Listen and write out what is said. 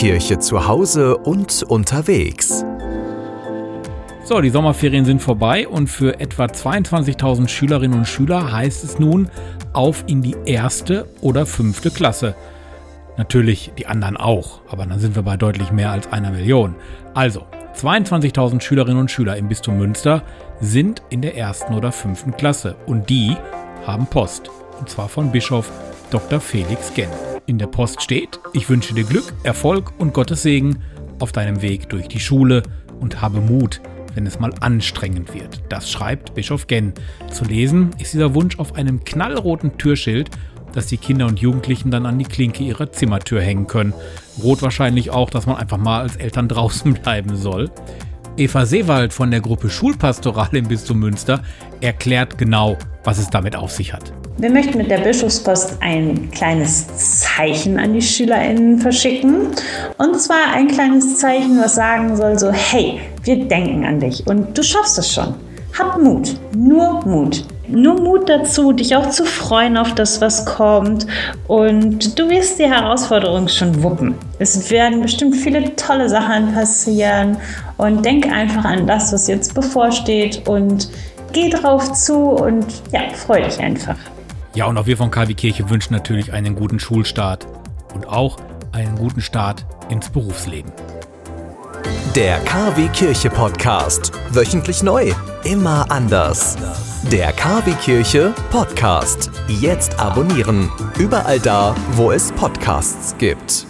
KW-Kirche zu Hause und unterwegs. So, die Sommerferien sind vorbei und für etwa 22.000 Schülerinnen und Schüler heißt es nun auf in die erste oder fünfte Klasse. Natürlich die anderen auch, aber dann sind wir bei deutlich mehr als einer Million. Also, 22.000 Schülerinnen und Schüler im Bistum Münster sind in der ersten oder fünften Klasse und die haben Post. Und zwar von Bischof Dr. Felix Genn. In der Post steht, ich wünsche dir Glück, Erfolg und Gottes Segen auf deinem Weg durch die Schule und habe Mut, wenn es mal anstrengend wird. Das schreibt Bischof Genn. Zu lesen ist dieser Wunsch auf einem knallroten Türschild, das die Kinder und Jugendlichen dann an die Klinke ihrer Zimmertür hängen können. Rot wahrscheinlich auch, dass man einfach mal als Eltern draußen bleiben soll. Eva Seewald von der Gruppe Schulpastoral im Bistum Münster erklärt genau, was es damit auf sich hat. Wir möchten mit der Bischofspost ein kleines Zeichen an die SchülerInnen verschicken. Und zwar ein kleines Zeichen, was sagen soll so, hey, wir denken an dich und du schaffst es schon. Hab Mut, nur Mut. Nur Mut dazu, dich auch zu freuen auf das, was kommt. Und du wirst die Herausforderung schon wuppen. Es werden bestimmt viele tolle Sachen passieren. Und denk einfach an das, was jetzt bevorsteht. Und geh drauf zu und ja, freu dich einfach. Ja, und auch wir von KW Kirche wünschen natürlich einen guten Schulstart und auch einen guten Start ins Berufsleben. Der KW Kirche Podcast. Wöchentlich neu. Immer anders. Der KW Kirche Podcast. Jetzt abonnieren. Überall da, wo es Podcasts gibt.